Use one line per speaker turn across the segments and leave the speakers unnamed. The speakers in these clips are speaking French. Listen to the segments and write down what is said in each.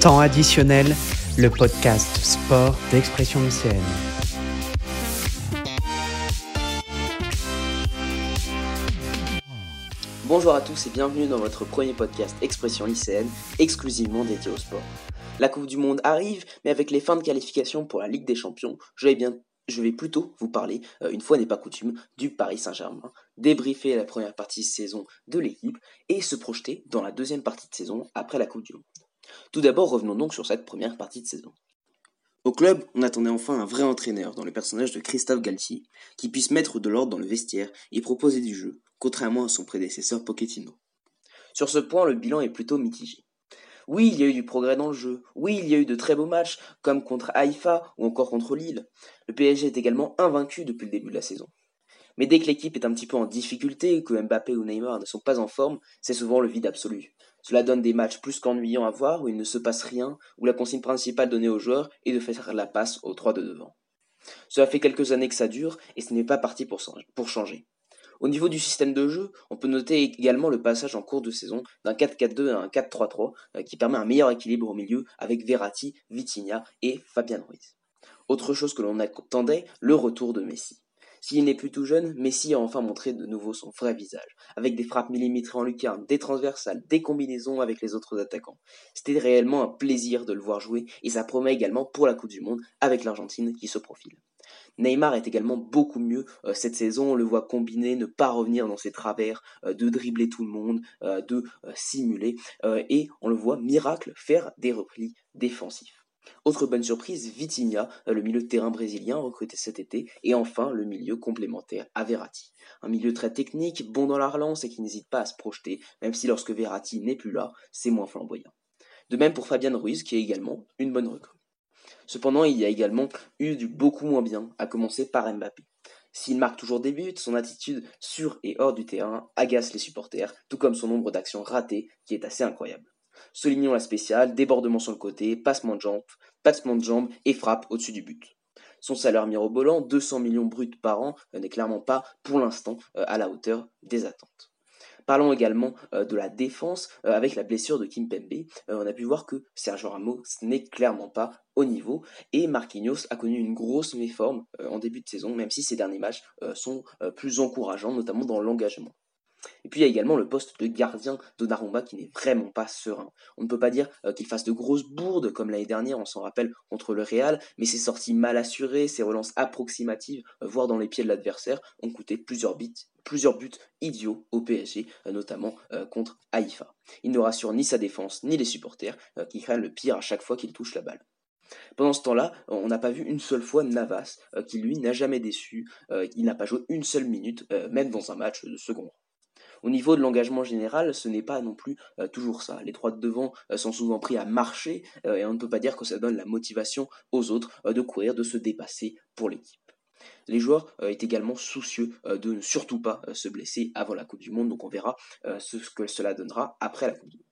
Temps additionnel, le podcast sport d'expression lycéenne.
Bonjour à tous et bienvenue dans votre premier podcast Expression lycéenne, exclusivement dédié au sport. La Coupe du Monde arrive, mais avec les fins de qualification pour la Ligue des Champions, je vais, plutôt vous parler, euh, une fois n'est pas coutume, du Paris Saint-Germain, débriefer la première partie de saison de l'équipe et se projeter dans la deuxième partie de saison après la Coupe du Monde. Tout d'abord, revenons donc sur cette première partie de saison. Au club, on attendait enfin un vrai entraîneur dans le personnage de Christophe Galtier, qui puisse mettre de l'ordre dans le vestiaire et proposer du jeu, contrairement à son prédécesseur Pochettino. Sur ce point, le bilan est plutôt mitigé. Oui, il y a eu du progrès dans le jeu. Oui, il y a eu de très beaux matchs, comme contre Haïfa ou encore contre Lille. Le PSG est également invaincu depuis le début de la saison. Mais dès que l'équipe est un petit peu en difficulté que Mbappé ou Neymar ne sont pas en forme, c'est souvent le vide absolu. Cela donne des matchs plus qu'ennuyants à voir où il ne se passe rien, où la consigne principale donnée aux joueurs est de faire la passe aux trois de devant. Cela fait quelques années que ça dure et ce n'est pas parti pour, changer. Au niveau du système de jeu, on peut noter également le passage en cours de saison d'un 4-4-2 à un 4-3-3 euh, qui permet un meilleur équilibre au milieu avec Verratti, Vitinha et Fabian Ruiz. Autre chose que l'on attendait, le retour de Messi. S'il n'est plus tout jeune, Messi a enfin montré de nouveau son vrai visage, avec des frappes millimétrées en lucarne, des transversales, des combinaisons avec les autres attaquants. C'était réellement un plaisir de le voir jouer et ça promet également pour la Coupe du Monde avec l'Argentine qui se profile. Neymar est également beaucoup mieux euh, cette saison, on le voit combiner, ne pas revenir dans ses travers, euh, de dribbler tout le monde, euh, de simuler, et on le voit miracle faire des replis défensifs. Autre bonne surprise, Vitinha, euh, le milieu de terrain brésilien recruté cet été, et enfin le milieu complémentaire à Verratti. Un milieu très technique, bon dans la relance et qui n'hésite pas à se projeter, même si lorsque Verratti n'est plus là, c'est moins flamboyant. De même pour Fabian Ruiz, qui est également une bonne recrue. Cependant, il y a également eu du beaucoup moins bien, à commencer par Mbappé. S'il marque toujours des buts, son attitude sur et hors du terrain agace les supporters, tout comme son nombre d'actions ratées, qui est assez incroyable. Soulignons la spéciale, débordement sur le côté, passement de jambes, passement de jambes et frappe au-dessus du but. Son salaire mirobolant, 200 millions bruts par an, euh, n'est clairement pas, pour l'instant, euh, à la hauteur des attentes. Parlons également euh, de la défense avec la blessure de Kim Pembe. on a pu voir que Sergio Ramos n'est clairement pas au niveau et Marquinhos a connu une grosse méforme en début de saison, même si ses derniers matchs sont plus encourageants, notamment dans l'engagement. Et puis il y a également le poste de gardien Donnarumma qui n'est vraiment pas serein. On ne peut pas dire euh, qu'il fasse de grosses bourdes comme l'année dernière, on s'en rappelle, contre le Real, mais ses sorties mal assurées, ses relances approximatives, euh, voire dans les pieds de l'adversaire, ont coûté plusieurs, buts, plusieurs buts idiots au PSG, euh, notamment contre Haïfa. Il ne rassure ni sa défense ni les supporters qui craignent le pire à chaque fois qu'il touche la balle. Pendant ce temps-là, on n'a pas vu une seule fois Navas, qui lui n'a jamais déçu, il n'a pas joué une seule minute, même dans un match de second rang. Au niveau de l'engagement général, ce n'est pas non plus euh, toujours ça. Les trois de devant euh, sont souvent pris à marcher euh, et on ne peut pas dire que ça donne la motivation aux autres de courir, de se dépasser pour l'équipe. Les joueurs est également soucieux de ne surtout pas se blesser avant la Coupe du Monde, donc on verra ce que cela donnera après la Coupe du Monde.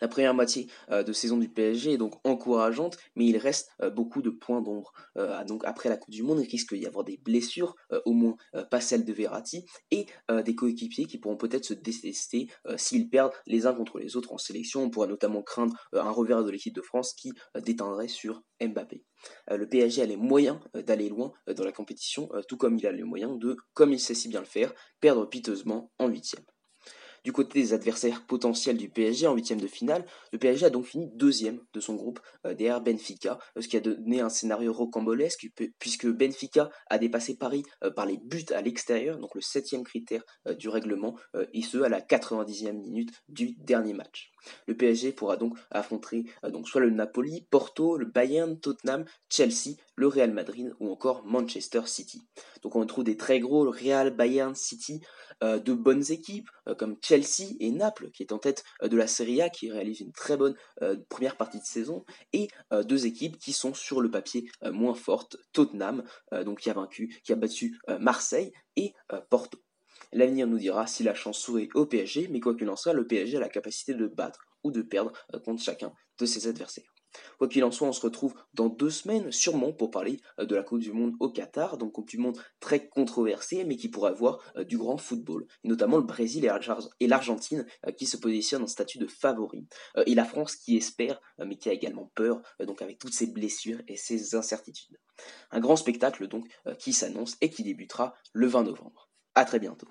La première moitié euh, de saison du PSG est donc encourageante, mais il reste euh, beaucoup de points d'ombre. Euh, après la Coupe du Monde, il risque d'y avoir des blessures, au moins pas celles de Verratti, et des coéquipiers qui pourront peut-être se détester s'ils perdent les uns contre les autres en sélection. On pourra notamment craindre un revers de l'équipe de France qui déteindrait sur Mbappé. le PSG a les moyens d'aller loin dans la compétition, tout comme il a les moyens de, comme il sait si bien le faire, perdre piteusement en huitième. Du côté des adversaires potentiels du PSG en huitième de finale, le PSG a donc fini deuxième de son groupe euh, derrière Benfica, euh, ce qui a donné un scénario rocambolesque puisque Benfica a dépassé Paris euh, par les buts à l'extérieur, donc le septième critère du règlement, et ce à la 90e minute du dernier match. Le PSG pourra donc affronter donc soit le Napoli, Porto, le Bayern, Tottenham, Chelsea, le Real Madrid ou encore Manchester City. Donc on trouve des très gros, Real, Bayern, City, de bonnes équipes comme Chelsea et Naples, qui est en tête euh, de la Serie A, qui réalise une très bonne euh, première partie de saison, et euh, deux équipes qui sont sur le papier moins fortes, Tottenham, donc qui a vaincu, qui a battu Marseille, et Porto. L'avenir nous dira si la chance sourit au PSG, mais quoi qu'il en soit, le PSG a la capacité de battre ou de perdre contre chacun de ses adversaires. Quoi qu'il en soit, on se retrouve dans deux semaines, sûrement, pour parler de la Coupe du Monde au Qatar, donc Coupe du Monde très controversée, mais qui pourrait avoir du grand football, notamment le Brésil et l'Argentine qui se positionnent en statut de favori, et la France qui espère, mais qui a également peur, donc avec toutes ces blessures et ces incertitudes. Un grand spectacle donc qui s'annonce et qui débutera le 20 novembre. A très bientôt.